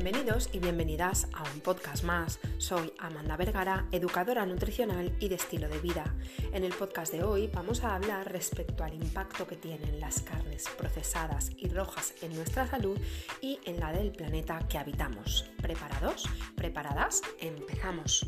Bienvenidos y bienvenidas a un podcast más. Soy Amanda Vergara, educadora nutricional y de estilo de vida. En el podcast de hoy vamos a hablar respecto al impacto que tienen las carnes procesadas y rojas en nuestra salud y en la del planeta que habitamos. ¿Preparados? ¿Preparadas? Empezamos.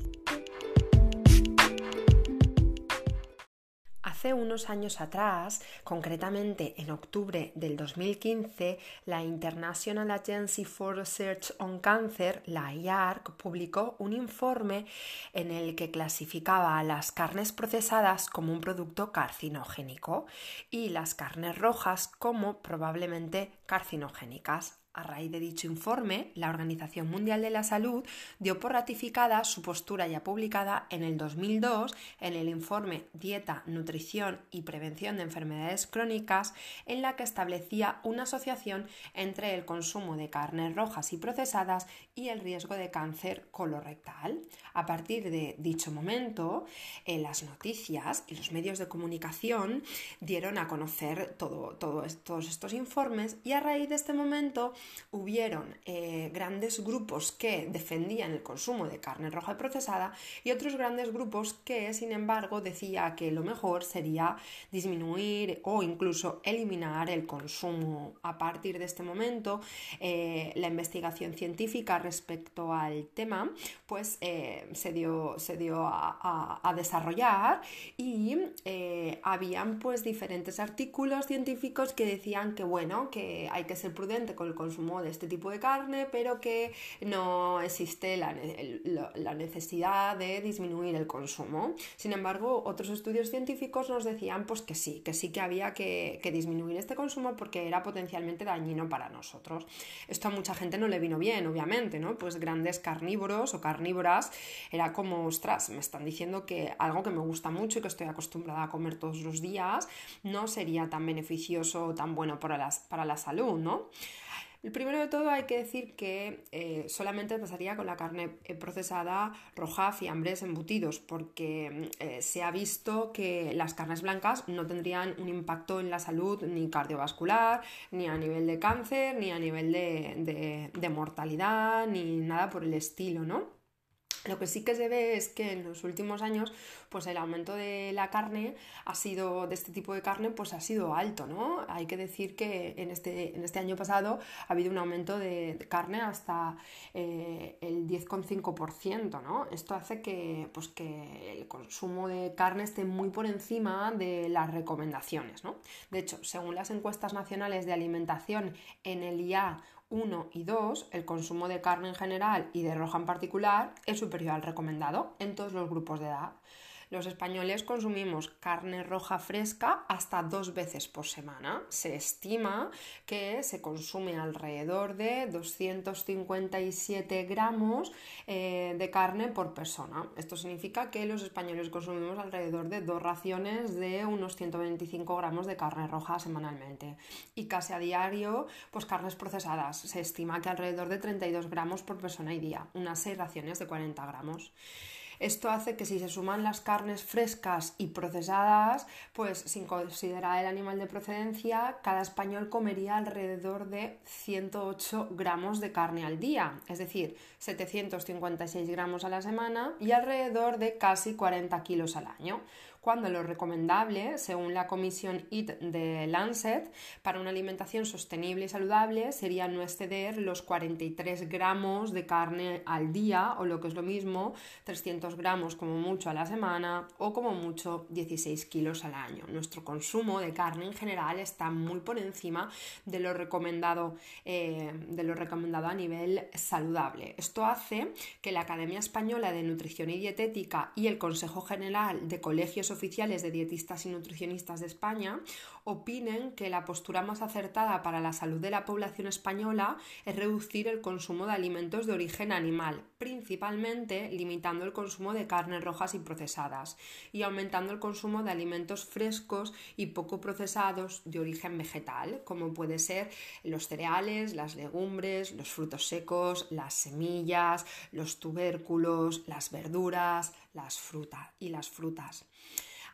Hace unos años atrás, concretamente en octubre del 2015, la International Agency for Research on Cancer, la IARC, publicó un informe en el que clasificaba las carnes procesadas como un producto carcinogénico y las carnes rojas como probablemente carcinogénicas. A raíz de dicho informe, la Organización Mundial de la Salud dio por ratificada su postura ya publicada en el 2002 en el informe Dieta, Nutrición y Prevención de Enfermedades Crónicas, en la que establecía una asociación entre el consumo de carnes rojas y procesadas y el riesgo de cáncer colorectal. A partir de dicho momento, en las noticias y los medios de comunicación dieron a conocer todo, todos estos informes y a raíz de este momento hubieron eh, grandes grupos que defendían el consumo de carne roja y procesada y otros grandes grupos que, sin embargo, decía que lo mejor sería disminuir o incluso eliminar el consumo. A partir de este momento, eh, la investigación científica respecto al tema pues eh, se dio, se dio a, desarrollar y habían pues diferentes artículos científicos que decían que bueno, que hay que ser prudente con el consumo de este tipo de carne, pero que no existe la, necesidad de disminuir el consumo. Sin embargo, otros estudios científicos nos decían pues que sí, que sí que había que, disminuir este consumo porque era potencialmente dañino para nosotros. Esto a mucha gente no le vino bien, obviamente, ¿no? Pues grandes carnívoros o carnívoras era como, ostras, me están diciendo que algo que me gusta mucho y que estoy acostumbrada a comer todos los días no sería tan beneficioso o tan bueno para, las, para la salud, ¿no? El primero de todo hay que decir que eh, solamente pasaría con la carne eh, procesada roja, fiambres, embutidos, porque mm, eh, se ha visto que las carnes blancas no tendrían un impacto en la salud ni cardiovascular, ni a nivel de cáncer, ni a nivel de, de mortalidad, ni nada por el estilo, ¿no? Lo que sí que se ve es que en los últimos años, pues el aumento de la carne ha sido, de este tipo de carne, pues ha sido alto, ¿no? Hay que decir que en este, en este año pasado ha habido un aumento de, carne hasta eh, el 10,5%, ¿no? Esto hace que, pues que el consumo de carne esté muy por encima de las recomendaciones, ¿no? De hecho, según las encuestas nacionales de alimentación en el IA 1 y 2, el consumo de carne en general y de roja en particular es superior al recomendado en todos los grupos de edad. Los españoles consumimos carne roja fresca hasta dos veces por semana. Se estima que se consume alrededor de 257 gramos eh, de carne por persona. Esto significa que los españoles consumimos alrededor de dos raciones de unos 125 gramos de carne roja semanalmente. Y casi a diario, pues carnes procesadas. Se estima que alrededor de 32 gramos por persona y día, unas 6 raciones de 40 gramos. Esto hace que si se suman las carnes frescas y procesadas, pues sin considerar el animal de procedencia, cada español comería alrededor de 108 gramos de carne al día, es decir, 756 gramos a la semana y alrededor de casi 40 kilos al año. Cuando lo recomendable, según la comisión IT de Lancet, para una alimentación sostenible y saludable sería no exceder los 43 gramos de carne al día o lo que es lo mismo, 300 gramos como mucho a la semana o como mucho 16 kilos al año. Nuestro consumo de carne en general está muy por encima de lo recomendado, eh, de lo recomendado a nivel saludable. Esto hace que la Academia Española de Nutrición y Dietética y el Consejo General de Colegios oficiales de dietistas y nutricionistas de España opinen que la postura más acertada para la salud de la población española es reducir el consumo de alimentos de origen animal, principalmente limitando el consumo de carnes rojas y procesadas y aumentando el consumo de alimentos frescos y poco procesados de origen vegetal, como puede ser los cereales, las legumbres, los frutos secos, las semillas, los tubérculos, las verduras, las frutas y las frutas.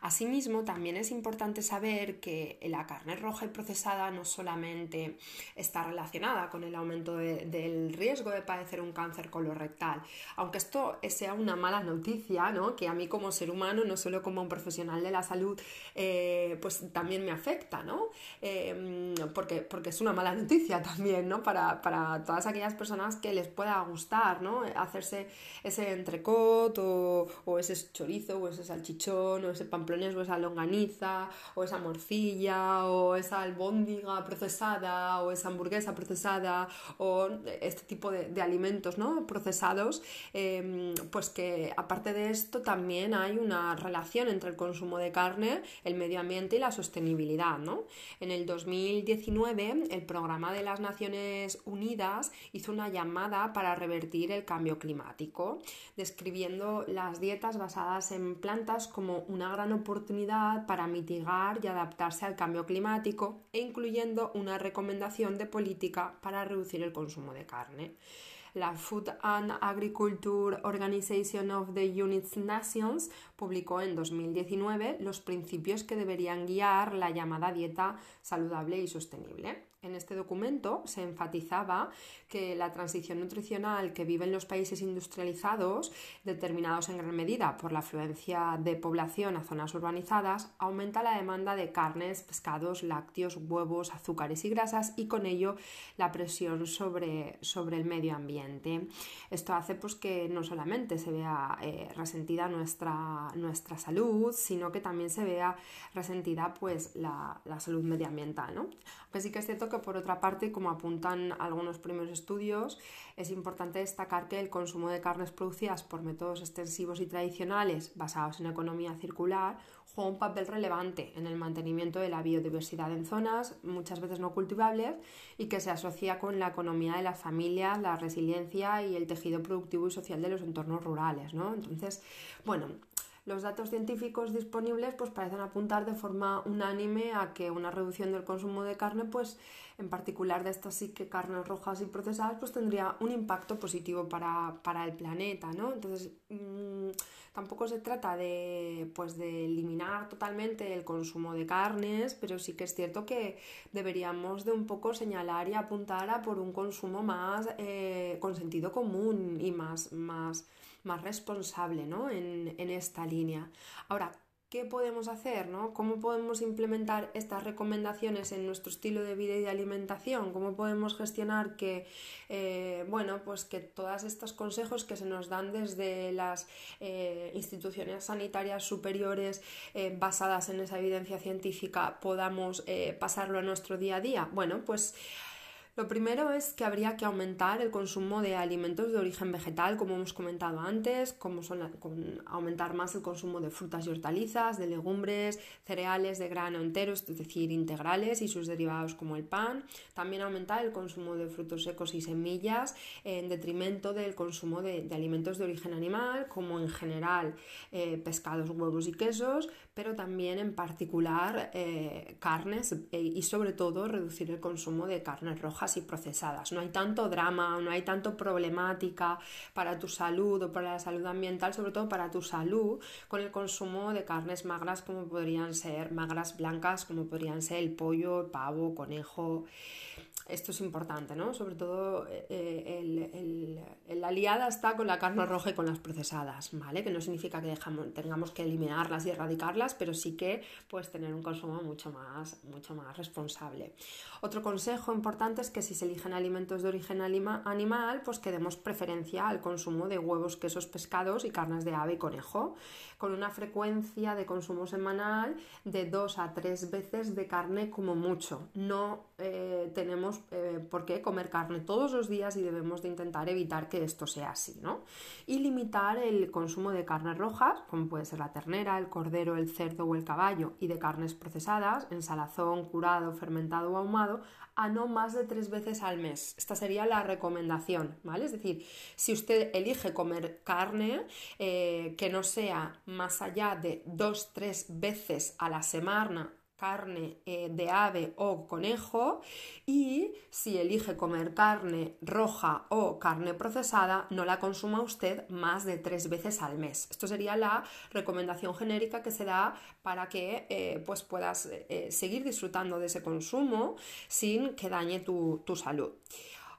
Asimismo, también es importante saber que la carne roja y procesada no solamente está relacionada con el aumento del riesgo de padecer un cáncer colorectal, aunque esto sea una mala noticia, ¿no? que a mí como ser humano, no solo como un profesional de la salud, eh, pues también me afecta, ¿no? Em, porque, porque es una mala noticia también, ¿no? Para, todas aquellas personas que les pueda gustar, ¿no? Hacerse ese entrecot o, ese chorizo o ese salchichón o ese o esa longaniza o esa morcilla o esa albóndiga procesada o esa hamburguesa procesada o este tipo de, alimentos ¿no? procesados, em, pues que aparte de esto también hay una relación entre el consumo de carne, el medio ambiente y la sostenibilidad. ¿no? En el 2019 el programa de las Naciones Unidas hizo una llamada para revertir el cambio climático, describiendo las dietas basadas en plantas como una gran oportunidad para mitigar y adaptarse al cambio climático e incluyendo una recomendación de política para reducir el consumo de carne. La Food and Agriculture Organization of the United Nations publicó en 2019 los principios que deberían guiar la llamada dieta saludable y sostenible. En este documento se enfatizaba que la transición nutricional que viven los países industrializados, determinados en gran medida por la afluencia de población a zonas urbanizadas, aumenta la demanda de carnes, pescados, lácteos, huevos, azúcares y grasas y con ello la presión sobre, sobre el medio ambiente. Esto hace pues, que no solamente se vea eh, resentida nuestra, nuestra salud, sino que también se vea resentida pues, la, salud medioambiental. ¿no? Aunque que es cierto que por otra parte, como apuntan algunos primeros estudios, es importante destacar que el consumo de carnes producidas por métodos extensivos y tradicionales basados en economía circular juega un papel relevante en el mantenimiento de la biodiversidad en zonas muchas veces no cultivables y que se asocia con la economía de las familias, la resiliencia y el tejido productivo y social de los entornos rurales. ¿no? Entonces, bueno, los datos científicos disponibles pues parecen apuntar de forma unánime a que una reducción del consumo de carne, pues en particular de estas sí que carnes rojas y procesadas, pues tendría un impacto positivo para, el planeta, ¿no? Entonces, mm, tampoco se trata de, pues, de eliminar totalmente el consumo de carnes, pero sí que es cierto que deberíamos de un poco señalar y apuntar a por un consumo más eh, con sentido común y más, más más responsable ¿no? en, esta línea. Ahora, ¿qué podemos hacer? ¿no? ¿Cómo podemos implementar estas recomendaciones en nuestro estilo de vida y de alimentación? ¿Cómo podemos gestionar que, eh, bueno, pues que todos estos consejos que se nos dan desde las eh, instituciones sanitarias superiores eh, basadas en esa evidencia científica podamos pasarlo a nuestro día a día? Bueno, pues lo primero es que habría que aumentar el consumo de alimentos de origen vegetal, como hemos comentado antes, como son aumentar más el consumo de frutas y hortalizas, de legumbres, cereales de grano entero, es decir, integrales y sus derivados como el pan. También aumentar el consumo de frutos secos y semillas en detrimento del consumo de, alimentos de origen animal, como en general eh, pescados, huevos y quesos, pero también en particular eh, carnes eh, y sobre todo reducir el consumo de carnes rojas y procesadas. No hay tanto drama, no hay tanto problemática para tu salud o para la salud ambiental, sobre todo para tu salud, con el consumo de carnes magras como podrían ser magras blancas, como podrían ser el pollo, el pavo, conejo. Esto es importante, ¿no? Sobre todo eh, el, la liada está con la carne roja y con las procesadas, ¿vale? Que no significa que dejamos, tengamos que eliminarlas y erradicarlas, pero sí que puedes tener un consumo mucho más, mucho más responsable. Otro consejo importante es que si se eligen alimentos de origen animal, pues que demos preferencia al consumo de huevos, quesos, pescados y carnes de ave y conejo, con una frecuencia de consumo semanal de dos a tres veces de carne como mucho. No eh, tenemos eh, por qué comer carne todos los días y debemos de intentar evitar que esto sea así, ¿no? Y limitar el consumo de carnes rojas, como puede ser la ternera, el cordero, el cerdo o el caballo, y de carnes procesadas, en salazón, curado, fermentado o ahumado, a no más de tres veces al mes. Esta sería la recomendación, ¿vale? Es decir, si usted elige comer carne eh, que no sea más allá de dos, tres veces a la semana carne eh, de ave o conejo y si elige comer carne roja o carne procesada no la consuma usted más de tres veces al mes. Esto sería la recomendación genérica que se da para que eh, pues puedas eh, seguir disfrutando de ese consumo sin que dañe tu, tu salud.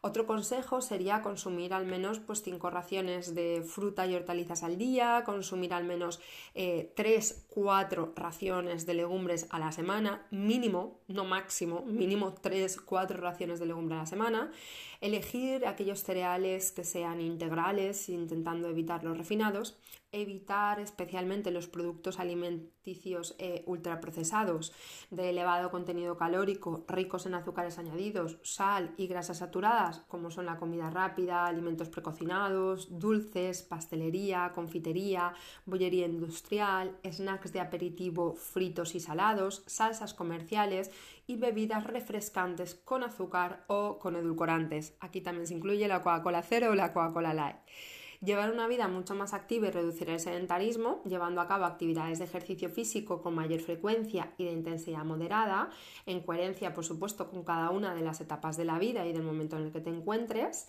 Otro consejo sería consumir al menos pues, 5 raciones de fruta y hortalizas al día, consumir al menos 3, 4 raciones de legumbres a la semana, mínimo, no máximo, mínimo 3, 4 raciones de legumbres a la semana, elegir aquellos cereales que sean integrales, intentando evitar los refinados, evitar especialmente los productos alimenticios eh, ultraprocesados de elevado contenido calórico, ricos en azúcares añadidos, sal y grasas saturadas, como son la comida rápida, alimentos precocinados, dulces, pastelería, confitería, bollería industrial, snacks de aperitivo fritos y salados, salsas comerciales y bebidas refrescantes con azúcar o con edulcorantes. Aquí también se incluye la Coca-Cola cero o la Coca-Cola light. Llevar una vida mucho más activa y reducir el sedentarismo, llevando a cabo actividades de ejercicio físico con mayor frecuencia y de intensidad moderada, en coherencia, por supuesto, con cada una de las etapas de la vida y del momento en el que te encuentres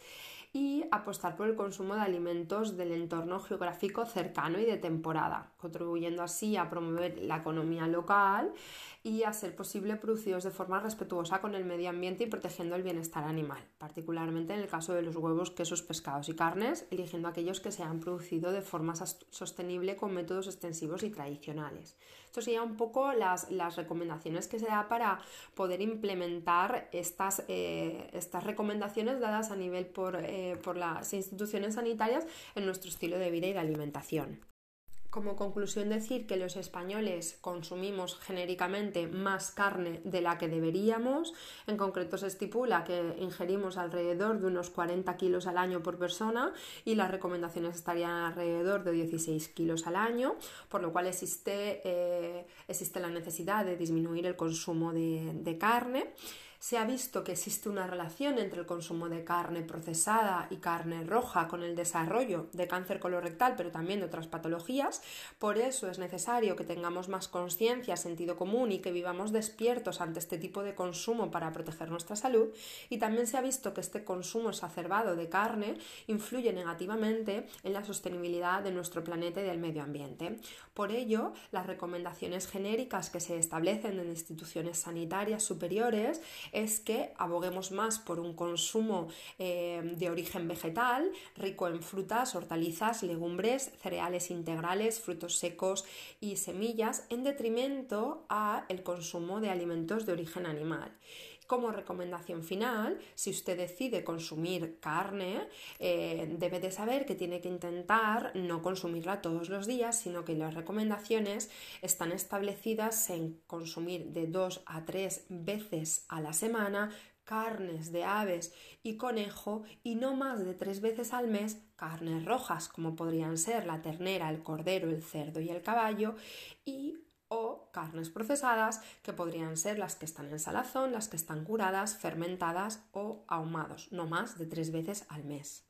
y apostar por el consumo de alimentos del entorno geográfico cercano y de temporada, contribuyendo así a promover la economía local y a ser posible producidos de forma respetuosa con el medio ambiente y protegiendo el bienestar animal, particularmente en el caso de los huevos, quesos, pescados y carnes, eligiendo aquellos que se han producido de forma sostenible con métodos extensivos y tradicionales. Esto serían un poco las, las, recomendaciones que se da para poder implementar estas, eh, estas recomendaciones dadas a nivel por, eh, por las instituciones sanitarias en nuestro estilo de vida y de alimentación. Como conclusión decir que los españoles consumimos genéricamente más carne de la que deberíamos. En concreto se estipula que ingerimos alrededor de unos 40 kilos al año por persona y las recomendaciones estarían alrededor de 16 kilos al año, por lo cual existe, eh, existe la necesidad de disminuir el consumo de, de carne se ha visto que existe una relación entre el consumo de carne procesada y carne roja con el desarrollo de cáncer colorectal, pero también de otras patologías. Por eso es necesario que tengamos más conciencia, sentido común y que vivamos despiertos ante este tipo de consumo para proteger nuestra salud. Y también se ha visto que este consumo exacerbado de carne influye negativamente en la sostenibilidad de nuestro planeta y del medio ambiente. Por ello, las recomendaciones genéricas que se establecen en instituciones sanitarias superiores es que aboguemos más por un consumo eh, de origen vegetal, rico en frutas, hortalizas, legumbres, cereales integrales, frutos secos y semillas, en detrimento a el consumo de alimentos de origen animal. Como recomendación final, si usted decide consumir carne, eh, debe de saber que tiene que intentar no consumirla todos los días, sino que las recomendaciones están establecidas en consumir de dos a tres veces a la semana carnes de aves y conejo y no más de tres veces al mes carnes rojas como podrían ser la ternera, el cordero, el cerdo y el caballo y o carnes procesadas, que podrían ser las que están en salazón, las que están curadas, fermentadas o ahumados, no más de tres veces al mes.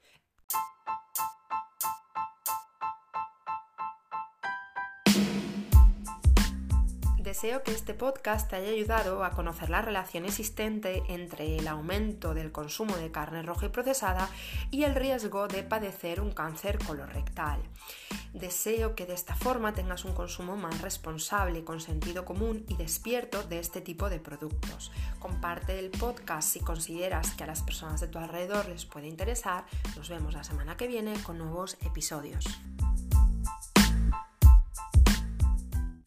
Deseo que este podcast te haya ayudado a conocer la relación existente entre el aumento del consumo de carne roja y procesada y el riesgo de padecer un cáncer colorectal. Deseo que de esta forma tengas un consumo más responsable, con sentido común y despierto de este tipo de productos. Comparte el podcast si consideras que a las personas de tu alrededor les puede interesar. Nos vemos la semana que viene con nuevos episodios.